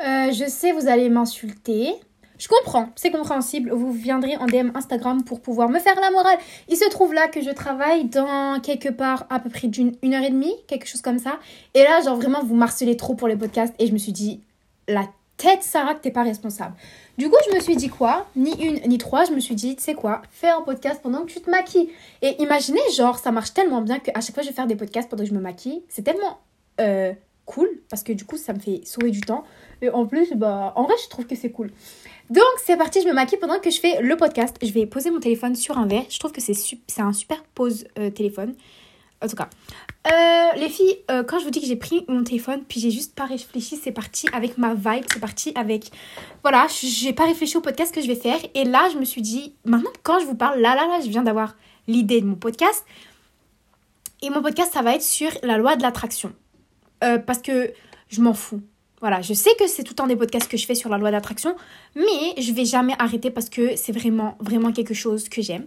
Euh, je sais, vous allez m'insulter. Je comprends, c'est compréhensible. Vous viendrez en DM Instagram pour pouvoir me faire la morale. Il se trouve là que je travaille dans quelque part à peu près d'une une heure et demie, quelque chose comme ça. Et là, genre vraiment, vous marcelez trop pour les podcasts. Et je me suis dit, la tête, Sarah, que t'es pas responsable. Du coup, je me suis dit quoi? Ni une, ni trois. Je me suis dit, tu sais quoi? Fais un podcast pendant que tu te maquilles. Et imaginez, genre, ça marche tellement bien qu'à chaque fois, je vais faire des podcasts pendant que je me maquille. C'est tellement euh, cool parce que du coup, ça me fait sauver du temps. Et en plus, bah, en vrai, je trouve que c'est cool. Donc, c'est parti, je me maquille pendant que je fais le podcast. Je vais poser mon téléphone sur un verre. Je trouve que c'est un super pose euh, téléphone. En tout cas, euh, les filles, euh, quand je vous dis que j'ai pris mon téléphone, puis j'ai juste pas réfléchi, c'est parti avec ma vibe, c'est parti avec. Voilà, j'ai pas réfléchi au podcast que je vais faire. Et là, je me suis dit, maintenant, quand je vous parle, là, là, là, je viens d'avoir l'idée de mon podcast. Et mon podcast, ça va être sur la loi de l'attraction. parce que je m'en fous. Voilà, je sais que c'est tout le temps des podcasts que je fais sur la loi d'attraction, mais je vais jamais arrêter parce que c'est vraiment, vraiment quelque chose que j'aime.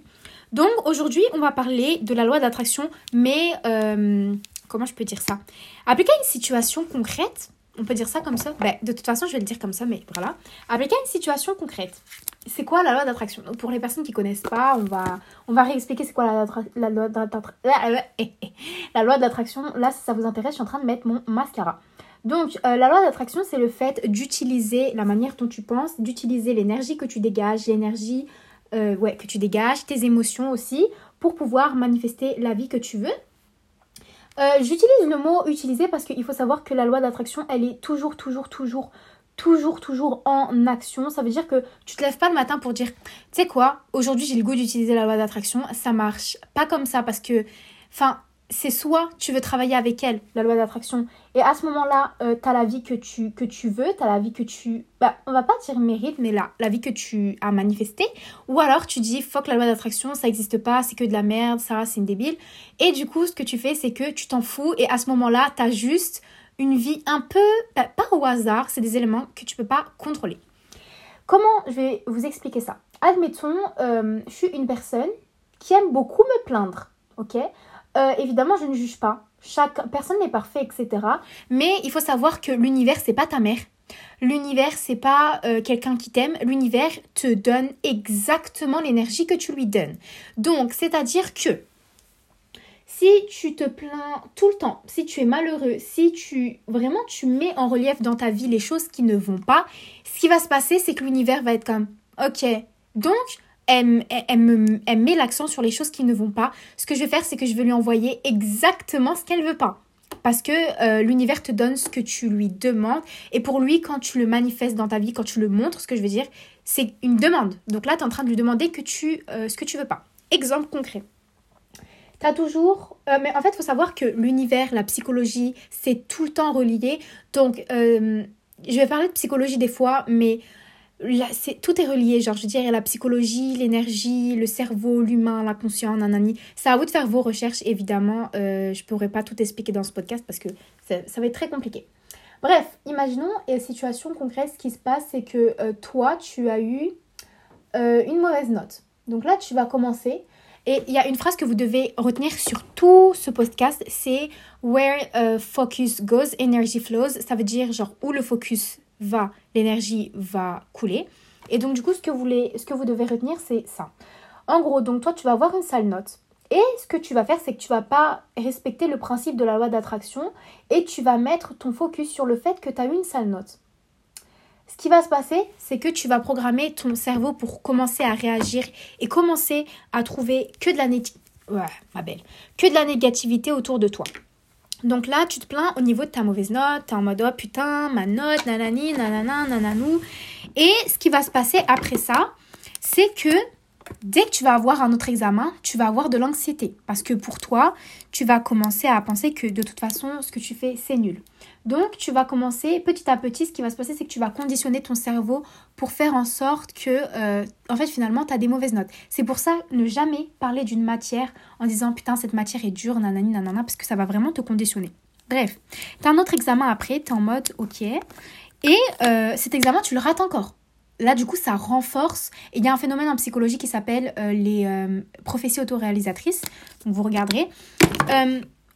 Donc aujourd'hui, on va parler de la loi d'attraction, mais euh, comment je peux dire ça? Appliquer à une situation concrète, on peut dire ça comme ça? Ben, De toute façon, je vais le dire comme ça, mais voilà. Appliquer à une situation concrète. C'est quoi la loi d'attraction? Pour les personnes qui connaissent pas, on va, on va réexpliquer c'est quoi la, la loi d'attraction. La loi d'attraction, là, si ça vous intéresse, je suis en train de mettre mon mascara. Donc, euh, la loi d'attraction, c'est le fait d'utiliser la manière dont tu penses, d'utiliser l'énergie que tu dégages, l'énergie euh, que tu dégages, tes émotions aussi, pour pouvoir manifester la vie que tu veux. Euh, j'utilise le mot utiliser parce qu'il faut savoir que la loi d'attraction, elle est toujours, toujours, toujours, toujours, toujours en action. Ça veut dire que tu te lèves pas le matin pour dire, tu sais quoi, aujourd'hui j'ai le goût d'utiliser la loi d'attraction. Ça marche pas comme ça parce que, enfin, c'est soit tu veux travailler avec elle, la loi d'attraction, et à ce moment-là, euh, tu as la vie que tu, veux, tu as la vie que tu... Bah, on va pas dire mérite, mais la vie que tu as manifestée. Ou alors tu dis, fuck la loi d'attraction, ça n'existe pas, c'est que de la merde, Sarah, c'est une débile. Et du coup, ce que tu fais, c'est que tu t'en fous, et à ce moment-là, tu as juste une vie un peu... Bah, pas au hasard, c'est des éléments que tu peux pas contrôler. Comment je vais vous expliquer ça? Admettons, euh, je suis une personne qui aime beaucoup me plaindre, ok? Euh, évidemment, je ne juge pas. Chaque personne n'est parfait, etc. Mais il faut savoir que l'univers, c'est pas ta mère. L'univers, c'est pas euh, quelqu'un qui t'aime. L'univers te donne exactement l'énergie que tu lui donnes. Donc, c'est-à-dire que si tu te plains tout le temps, si tu es malheureux, si tu vraiment tu mets en relief dans ta vie les choses qui ne vont pas, ce qui va se passer, c'est que l'univers va être comme OK. Donc, elle, met l'accent sur les choses qui ne vont pas. Ce que je vais faire, c'est que je vais lui envoyer exactement ce qu'elle veut pas. Parce que euh, l'univers te donne ce que tu lui demandes. Et pour lui, quand tu le manifestes dans ta vie, quand tu le montres, ce que je veux dire, c'est une demande. Donc là, tu es en train de lui demander que tu, euh, ce que tu veux pas. Exemple concret. Tu as toujours... Euh, mais en fait, il faut savoir que l'univers, la psychologie, c'est tout le temps relié. Donc, je vais parler de psychologie des fois, mais c'est, tout est relié, genre je dire, la psychologie, l'énergie, le cerveau, l'humain, la conscience, nanani. C'est à vous de faire vos recherches, évidemment. Euh, je pourrais pas tout expliquer dans ce podcast parce que ça, va être très compliqué. Bref, imaginons une situation concrète, ce qui se passe, c'est que euh, toi, tu as eu euh, une mauvaise note. Donc là, tu vas commencer. Et il y a une phrase que vous devez retenir sur tout ce podcast, c'est Where uh, focus goes, energy flows. Ça veut dire genre où le focus va, l'énergie va couler. Et donc, du coup, ce que vous, voulez, ce que vous devez retenir, c'est ça. En gros, donc toi, tu vas avoir une sale note. Et ce que tu vas faire, c'est que tu vas pas respecter le principe de la loi d'attraction et tu vas mettre ton focus sur le fait que tu as eu une sale note. Ce qui va se passer, c'est que tu vas programmer ton cerveau pour commencer à réagir et commencer à trouver que de la, que de la négativité autour de toi. Donc là, tu te plains au niveau de ta mauvaise note, t'es en mode oh putain, ma note, nanani, nanana, nananou. Et ce qui va se passer après ça, c'est que dès que tu vas avoir un autre examen, tu vas avoir de l'anxiété. Parce que pour toi, tu vas commencer à penser que de toute façon, ce que tu fais, c'est nul. Donc, tu vas commencer petit à petit, ce qui va se passer, c'est que tu vas conditionner ton cerveau pour faire en sorte que, euh, en fait, finalement, tu as des mauvaises notes. C'est pour ça, ne jamais parler d'une matière en disant putain, cette matière est dure, nanani, nanana, parce que ça va vraiment te conditionner. Bref, tu as un autre examen après, tu es en mode ok. Et euh, cet examen, tu le rates encore. Là, du coup, ça renforce. Et il y a un phénomène en psychologie qui s'appelle euh, les prophéties autoréalisatrices. Donc, vous regarderez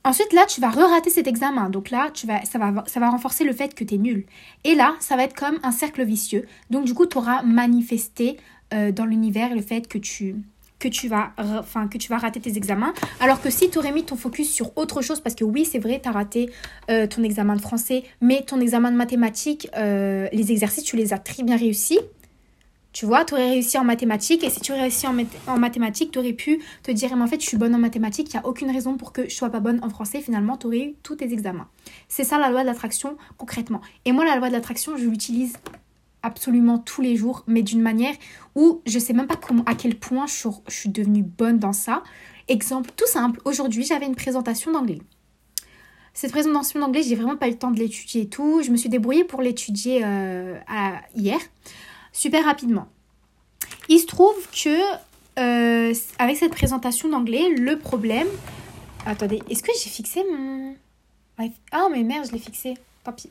Ensuite, là, tu vas re-rater cet examen. Donc là, tu vas, ça, va, ça va renforcer le fait que tu es nul. Et là, ça va être comme un cercle vicieux. Donc du coup, tu auras manifesté euh, dans l'univers le fait que tu, que tu vas enfin que tu vas rater tes examens alors que si tu aurais mis ton focus sur autre chose parce que oui c'est vrai tu as raté euh, ton examen de français mais ton examen de mathématiques euh, les exercices tu les as très bien réussis tu vois, tu aurais réussi en mathématiques et si tu aurais réussi en, mathématiques, tu aurais pu te dire, mais en fait, je suis bonne en mathématiques, il n'y a aucune raison pour que je sois pas bonne en français. Finalement, tu aurais eu tous tes examens. C'est ça la loi de l'attraction concrètement. Et moi, la loi de l'attraction, je l'utilise absolument tous les jours, mais d'une manière où je sais même pas à quel point je, je suis devenue bonne dans ça. Exemple tout simple, aujourd'hui, j'avais une présentation d'anglais. Cette présentation d'anglais, j'ai vraiment pas eu le temps de l'étudier et tout. Je me suis débrouillée pour l'étudier euh, hier super rapidement. Il se trouve que euh, avec cette présentation d'anglais, le problème... Attendez, est-ce que j'ai fixé mon... Ah mais merde, je l'ai fixé. Tant pis.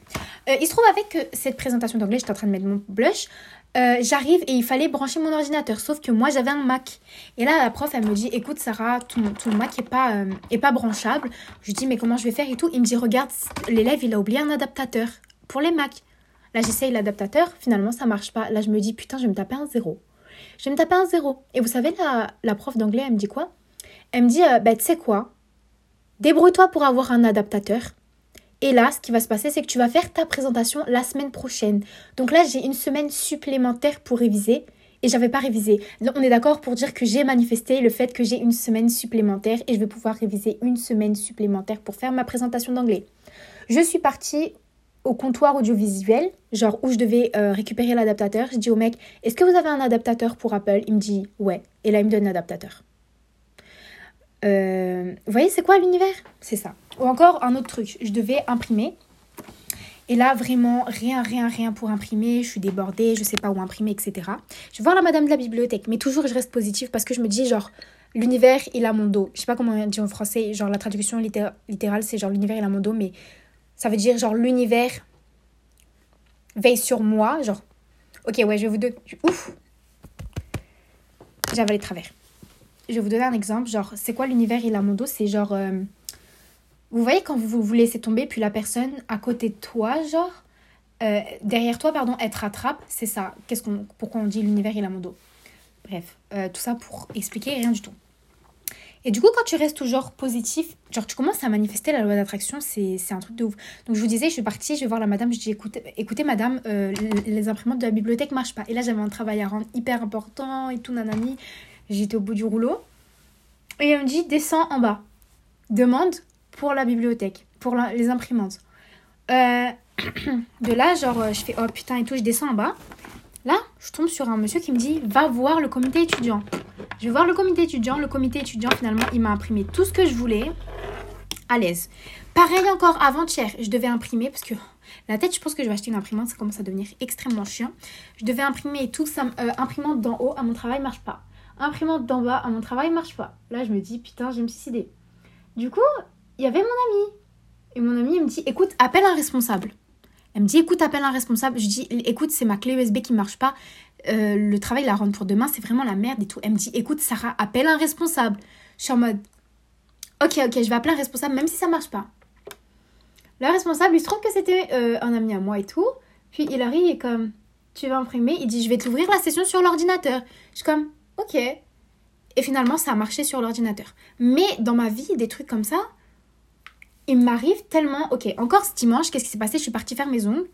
Euh, il se trouve avec que cette présentation d'anglais, j'étais en train de mettre mon blush. Euh, j'arrive et il fallait brancher mon ordinateur. Sauf que moi, j'avais un Mac. Et là, la prof, elle me dit, écoute, Sarah, ton, ton Mac est pas, pas branchable. Je lui dis, mais comment je vais faire et tout? Il me dit, regarde, l'élève, il a oublié un adaptateur pour les Macs. Là, j'essaye l'adaptateur, finalement, ça marche pas. Là, je me dis, putain, je vais me taper un zéro. Je vais me taper un zéro. Et vous savez, la, prof d'anglais, elle me dit quoi? Elle me dit, euh, bah, tu sais quoi? Débrouille-toi pour avoir un adaptateur. Et là, ce qui va se passer, c'est que tu vas faire ta présentation la semaine prochaine. Donc là, j'ai une semaine supplémentaire pour réviser et j'avais pas révisé. on est d'accord pour dire que j'ai manifesté le fait que j'ai une semaine supplémentaire et je vais pouvoir réviser une semaine supplémentaire pour faire ma présentation d'anglais. Je suis partie au comptoir audiovisuel, genre où je devais euh, récupérer l'adaptateur. Je dis au mec, est-ce que vous avez un adaptateur pour Apple? Il me dit, ouais. Et là, il me donne l'adaptateur. Euh, vous voyez, c'est quoi l'univers? C'est ça. Ou encore un autre truc, je devais imprimer. Et là, vraiment, rien, rien, rien pour imprimer. Je suis débordée, je sais pas où imprimer, etc. Je vais voir la madame de la bibliothèque. Mais toujours, je reste positive parce que je me dis, genre, l'univers, il a mon dos. Je sais pas comment on dit en français. Genre, la traduction littérale, c'est genre, l'univers, il a mon dos. Mais ça veut dire genre l'univers veille sur moi. Genre, ok, ouais, je vais vous donner. Ouf J'avais les travers. Je vais vous donner un exemple. Genre, c'est quoi l'univers il a C'est genre. Euh, vous voyez quand vous vous laissez tomber, puis la personne à côté de toi, genre. Euh, derrière toi, pardon, elle te rattrape. C'est ça. Qu'est-ce qu'on, pourquoi on dit l'univers il a Bref, euh, tout ça pour expliquer rien du tout. Et du coup, quand tu restes toujours positif, genre tu commences à manifester la loi d'attraction, c'est un truc de ouf. Donc je vous disais, je suis partie, je vais voir la madame, je dis écoutez, écoutez madame, euh, les imprimantes de la bibliothèque marchent pas. Et là, j'avais un travail à rendre hyper important et tout, nanani. J'étais au bout du rouleau. Et elle me dit descends en bas. Demande pour la bibliothèque, pour les imprimantes. Euh, de là, genre, je fais oh putain et tout, je descends en bas. Là, je tombe sur un monsieur qui me dit va voir le comité étudiant. Je vais voir le comité étudiant. Le comité étudiant, finalement, il m'a imprimé tout ce que je voulais. À l'aise. Pareil encore avant-hier, je devais imprimer parce que la tête, je pense que je vais acheter une imprimante, ça commence à devenir extrêmement chiant. Je devais imprimer tout ça. Euh, imprimante d'en haut à mon travail marche pas. Imprimante d'en bas à mon travail marche pas. Là, je me dis putain, je vais me suicider. Du coup, il y avait mon ami. Et mon ami, il me dit écoute, appelle un responsable. Elle me dit écoute, appelle un responsable. Je dis écoute, c'est ma clé USB qui marche pas. Euh, le travail, la rendre pour demain, c'est vraiment la merde et tout. Elle me dit, écoute, Sarah, appelle un responsable. Je suis en mode, ok, ok, je vais appeler un responsable, même si ça marche pas. Le responsable, il se trouve que c'était euh, un ami à moi et tout. Puis il arrive et comme, tu vas imprimer, il dit, je vais t'ouvrir la session sur l'ordinateur. Je suis comme, ok. Et finalement, ça a marché sur l'ordinateur. Mais dans ma vie, des trucs comme ça, il m'arrive tellement. Ok, encore ce dimanche, qu'est-ce qui s'est passé? Je suis partie faire mes ongles.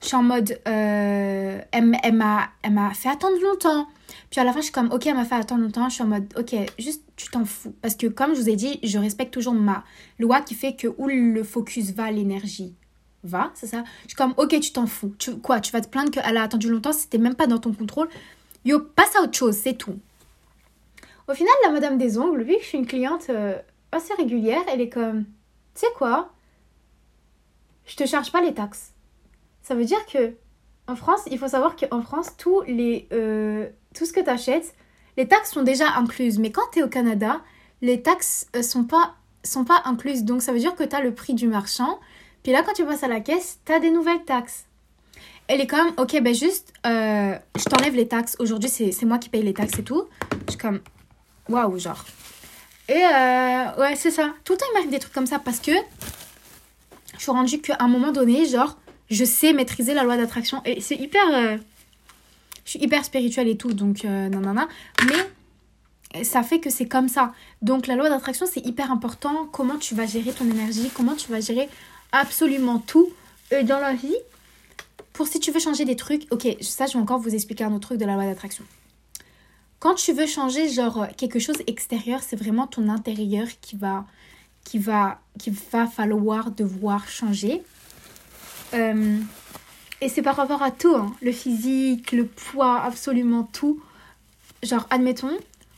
Je suis en mode, euh, elle, elle m'a fait attendre longtemps. Puis à la fin, je suis comme, ok, elle m'a fait attendre longtemps. Je suis en mode, ok, juste, tu t'en fous. Parce que comme je vous ai dit, je respecte toujours ma loi qui fait que où le focus va, l'énergie va, c'est ça? Je suis comme, ok, tu t'en fous. Tu, quoi, tu vas te plaindre qu'elle a attendu longtemps, c'était même pas dans ton contrôle? Yo, passe à autre chose, c'est tout. Au final, la madame des ongles, vu que je suis une cliente euh, assez régulière, elle est comme, tu sais quoi? Je te charge pas les taxes. Ça veut dire que en France, il faut savoir qu'en France, tous les, euh, tout ce que tu achètes, les taxes sont déjà incluses. Mais quand tu es au Canada, les taxes euh, sont pas sont pas incluses. Donc ça veut dire que tu as le prix du marchand. Puis là, quand tu passes à la caisse, tu as des nouvelles taxes. Elle est comme, ok, ben juste, euh, je t'enlève les taxes. Aujourd'hui, c'est moi qui paye les taxes et tout. Je suis comme, waouh, genre. Et ouais, c'est ça. Tout le temps, il m'arrive des trucs comme ça parce que je suis rendue qu'à un moment donné, genre, je sais maîtriser la loi d'attraction. Et c'est hyper. euh, je suis hyper spirituelle et tout, donc euh, nanana. Mais ça fait que c'est comme ça. Donc la loi d'attraction, c'est hyper important. Comment tu vas gérer ton énergie, comment tu vas gérer absolument tout euh, dans la vie. Pour si tu veux changer des trucs, ok, ça je vais encore vous expliquer un autre truc de la loi d'attraction. Quand tu veux changer genre quelque chose extérieur, c'est vraiment ton intérieur qui va qui va qui va falloir devoir changer. Euh, et c'est par rapport à tout, hein. le physique, le poids, absolument tout. Genre, admettons,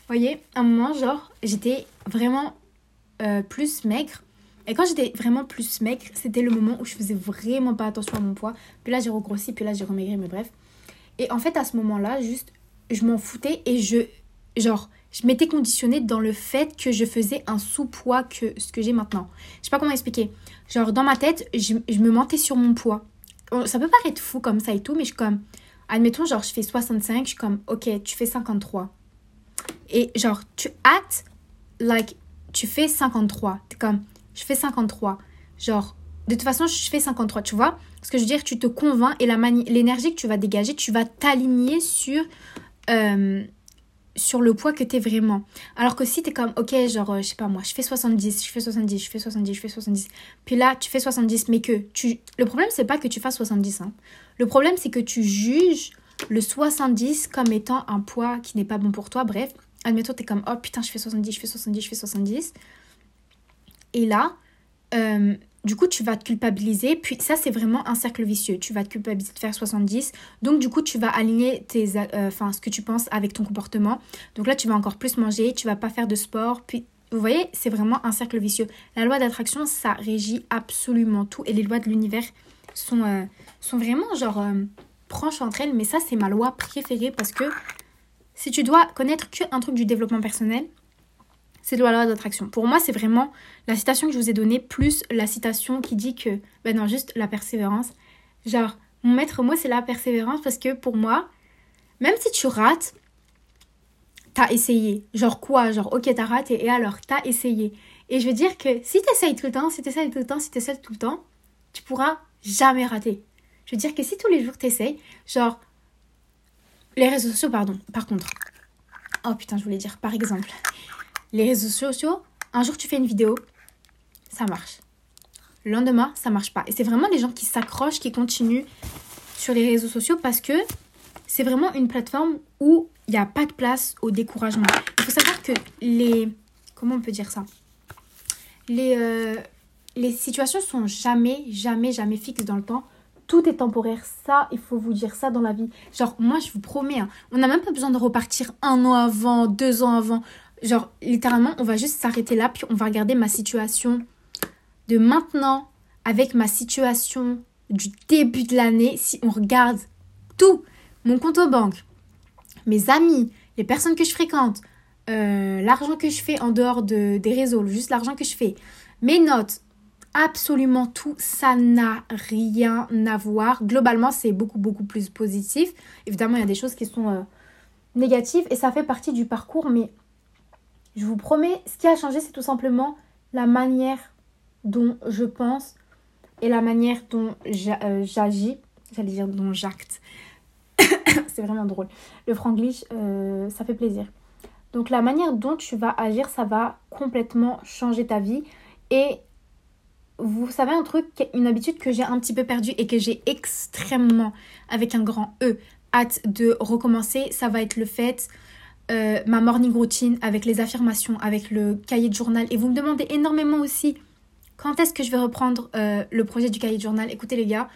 voyez, à un moment, genre, j'étais vraiment euh, plus maigre. Et quand j'étais vraiment plus maigre, c'était le moment où je faisais vraiment pas attention à mon poids. Puis là, j'ai regrossi, puis là, j'ai remaigri, mais bref. Et en fait, à ce moment-là, juste, je m'en foutais et je, genre, je m'étais conditionnée dans le fait que je faisais un sous-poids que ce que j'ai maintenant. Je sais pas comment expliquer. Genre, dans ma tête, je, me mentais sur mon poids. Bon, Ça peut paraître fou comme ça et tout, mais je suis comme, admettons, genre, je fais 65, je suis comme, ok, tu fais 53. Et genre, tu actes like, tu fais 53. T'es comme, je fais 53. Genre, de toute façon, je fais 53, tu vois? Ce que je veux dire, tu te convaincs et l'énergie que tu vas dégager, tu vas t'aligner sur, euh, sur le poids que t'es vraiment. Alors que si t'es comme, ok, genre, euh, je sais pas moi, je fais 70, je fais 70, je fais 70, je fais 70. Puis là, tu fais 70, mais que tu... Le problème, c'est pas que tu fasses 70. Hein. Le problème, c'est que tu juges le 70 comme étant un poids qui n'est pas bon pour toi. Bref, admettons, t'es comme, oh putain, je fais 70, je fais 70, je fais 70. Et là, euh, du coup, tu vas te culpabiliser. Puis ça, c'est vraiment un cercle vicieux. Tu vas te culpabiliser de faire 70. Donc, du coup, tu vas aligner tes, euh, ce que tu penses avec ton comportement. Donc là, tu vas encore plus manger, tu vas pas faire de sport. Puis, vous voyez, c'est vraiment un cercle vicieux. La loi d'attraction, ça régit absolument tout. Et les lois de l'univers sont, euh, sont vraiment, genre, euh, proches entre elles. Mais ça, c'est ma loi préférée parce que si tu dois connaître qu'un truc du développement personnel, c'est de la loi d'attraction. Pour moi, c'est vraiment la citation que je vous ai donnée, plus la citation qui dit que, ben non, juste la persévérance. Genre, mon maître mot, c'est la persévérance parce que pour moi, même si tu rates, t'as essayé. Genre quoi? Genre, ok, t'as raté, et alors, t'as essayé. Et je veux dire que si t'essayes tout le temps, si t'essayes tout le temps, si t'essayes tout le temps, tu pourras jamais rater. Je veux dire que si tous les jours t'essayes, genre, les réseaux sociaux, pardon, par contre. Oh putain, je voulais dire, par exemple, les réseaux sociaux, un jour tu fais une vidéo, ça marche. Le lendemain, ça marche pas. Et c'est vraiment les gens qui s'accrochent, qui continuent sur les réseaux sociaux parce que c'est vraiment une plateforme où il n'y a pas de place au découragement. Il faut savoir que les... Comment on peut dire ça? Les, euh, les situations sont jamais, jamais, jamais fixes dans le temps. Tout est temporaire. Ça, il faut vous dire ça dans la vie. Genre, moi, je vous promets, hein, on n'a même pas besoin de repartir un an avant, deux ans avant. Genre, littéralement, on va juste s'arrêter là, puis on va regarder ma situation de maintenant avec ma situation du début de l'année. Si on regarde tout, mon compte en banque, mes amis, les personnes que je fréquente, euh, l'argent que je fais en dehors de, des réseaux, juste l'argent que je fais, mes notes, absolument tout, ça n'a rien à voir. Globalement, c'est beaucoup, beaucoup plus positif. Évidemment, il y a des choses qui sont euh, négatives et ça fait partie du parcours, mais je vous promets, ce qui a changé, c'est tout simplement la manière dont je pense et la manière dont euh, j'agis. J'allais dire dont j'acte. c'est vraiment drôle. Le franglish, euh, ça fait plaisir. Donc la manière dont tu vas agir, ça va complètement changer ta vie. Et vous savez un truc, une habitude que j'ai un petit peu perdue et que j'ai extrêmement, avec un grand E, hâte de recommencer, ça va être le fait, euh, ma morning routine avec les affirmations, avec le cahier de journal. Et vous me demandez énormément aussi quand est-ce que je vais reprendre euh, le projet du cahier de journal? Écoutez les gars,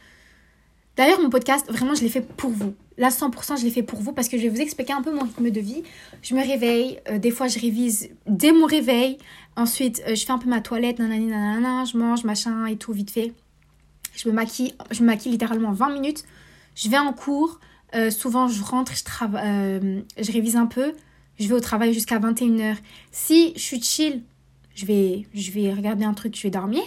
d'ailleurs mon podcast, vraiment je l'ai fait pour vous. Là 100% je l'ai fait pour vous parce que je vais vous expliquer un peu mon rythme de vie. Je me réveille, euh, des fois je révise dès mon réveil. Ensuite euh, je fais un peu ma toilette, nanani nanana, je mange, machin et tout vite fait. Je me maquille, je me maquille littéralement 20 minutes. Je vais en cours. Euh, souvent, je rentre, je, euh, je révise un peu. Je vais au travail jusqu'à 21h. Si je suis chill, je vais, je vais regarder un truc, je vais dormir.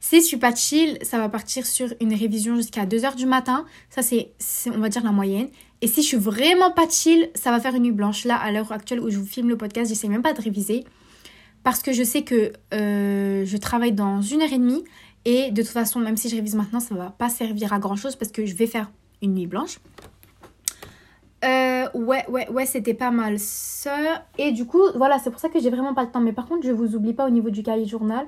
Si je suis pas chill, ça va partir sur une révision jusqu'à 2h du matin. Ça, c'est, c'est, on va dire, la moyenne. Et si je suis vraiment pas chill, ça va faire une nuit blanche. Là, à l'heure actuelle où je vous filme le podcast, j'essaie même pas de réviser. parce que je sais que euh, je travaille dans une heure et demie et de toute façon, même si je révise maintenant, ça ne va pas servir à grand chose parce que je vais faire une nuit blanche. Euh, ouais, ouais, ouais, c'était pas mal ça. Et du coup, voilà, c'est pour ça que j'ai vraiment pas le temps. Mais par contre, je vous oublie pas au niveau du cahier journal.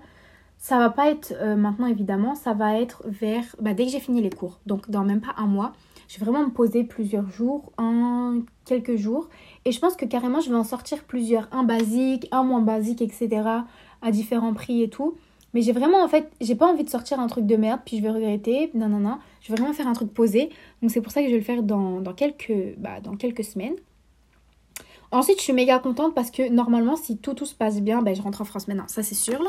Ça va pas être euh, maintenant, évidemment. Ça va être vers. Bah, dès que j'ai fini les cours. Donc, dans même pas un mois. Je vais vraiment me poser plusieurs jours, en quelques jours. Et je pense que carrément, je vais en sortir plusieurs. Un basique, un moins basique, etc. À différents prix et tout. Mais j'ai vraiment, en fait, j'ai pas envie de sortir un truc de merde, puis je vais regretter. Non, non, non. Je vais vraiment faire un truc posé. Donc c'est pour ça que je vais le faire dans, quelques, bah, dans quelques semaines. Ensuite, je suis méga contente parce que normalement, si tout, se passe bien, ben, je rentre en France maintenant, ça c'est sûr.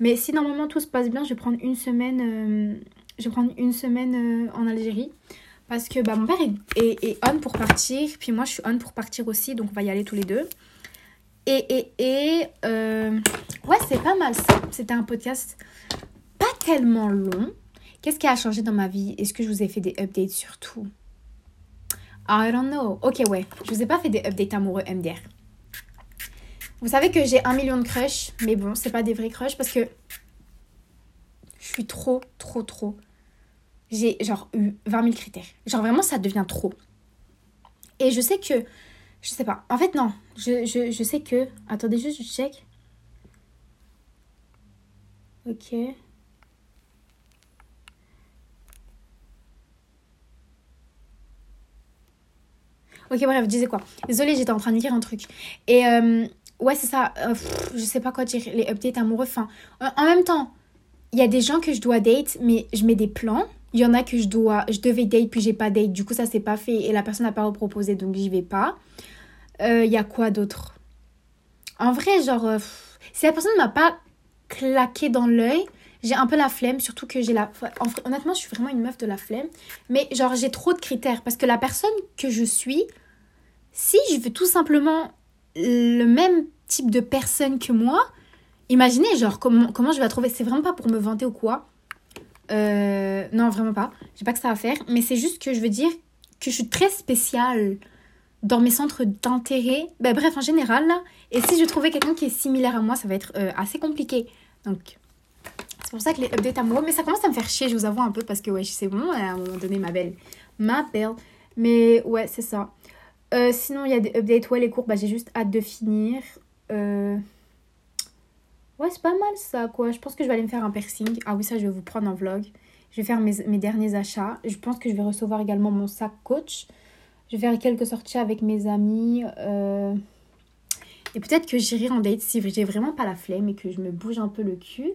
Mais si normalement tout se passe bien, je vais prendre une semaine, euh, euh, en Algérie. Parce que bah, mon père est, est, on pour partir, puis moi je suis on pour partir aussi, donc on va y aller tous les deux. Et, et, et euh, ouais, c'est pas mal ça. C'était un podcast pas tellement long. Qu'est-ce qui a changé dans ma vie? Est-ce que je vous ai fait des updates sur tout? I don't know. Ok, ouais. Je vous ai pas fait des updates amoureux MDR. Vous savez que j'ai un million de crushs, mais bon, c'est pas des vrais crushs parce que je suis trop, trop, trop. J'ai genre eu 20 000 critères. Genre vraiment, ça devient trop. Et je sais que je sais pas. En fait, non. Je, je, sais que. Attendez, juste, je check. Ok. Ok, bref, je disais quoi? Désolée, j'étais en train de lire un truc. Et euh, ouais, c'est ça. Euh, je sais pas quoi dire. Les updates amoureux. Enfin, en même temps, il y a des gens que je dois date, mais je mets des plans. Il y en a que je dois, je devais date, puis j'ai pas date. Du coup, ça s'est pas fait et la personne n'a pas reproposé, donc j'y vais pas. Il euh, y a quoi d'autre? En vrai, genre, euh, si la personne ne m'a pas claqué dans l'œil, j'ai un peu la flemme, surtout que j'ai la... honnêtement, je suis vraiment une meuf de la flemme. Mais genre, j'ai trop de critères parce que la personne que je suis, si je veux tout simplement le même type de personne que moi, imaginez, genre, comment, comment je vais la trouver? C'est vraiment pas pour me vanter ou quoi? Euh, non, vraiment pas. J'ai pas que ça à faire. Mais c'est juste que je veux dire que je suis très spéciale dans mes centres d'intérêt. Ben, bref, en général, là. Et si je trouvais quelqu'un qui est similaire à moi, ça va être euh, assez compliqué. Donc, c'est pour ça que les updates amoureux. Mais ça commence à me faire chier, je vous avoue un peu, parce que, ouais, c'est bon, à un moment donné, ma belle. Ma belle. Mais, ouais, c'est ça. Euh, sinon, il y a des updates. Ouais, les cours, bah, j'ai juste hâte de finir. Euh... Ouais, c'est pas mal ça, quoi. Je pense que je vais aller me faire un piercing. Ah oui, ça, je vais vous prendre en vlog. Je vais faire mes, mes derniers achats. Je pense que je vais recevoir également mon sac coach. Je vais faire quelques sorties avec mes amis. Euh, et peut-être que j'irai en date si j'ai vraiment pas la flemme et que je me bouge un peu le cul.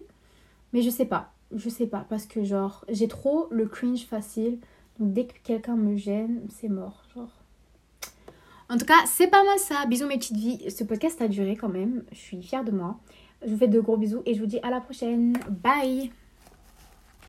Mais je sais pas. Je sais pas. Parce que, genre, j'ai trop le cringe facile. Donc, dès que quelqu'un me gêne, c'est mort. Genre. En tout cas, c'est pas mal ça. Bisous, mes petites vies. Ce podcast a duré quand même. Je suis fière de moi. Je vous fais de gros bisous et je vous dis à la prochaine. Bye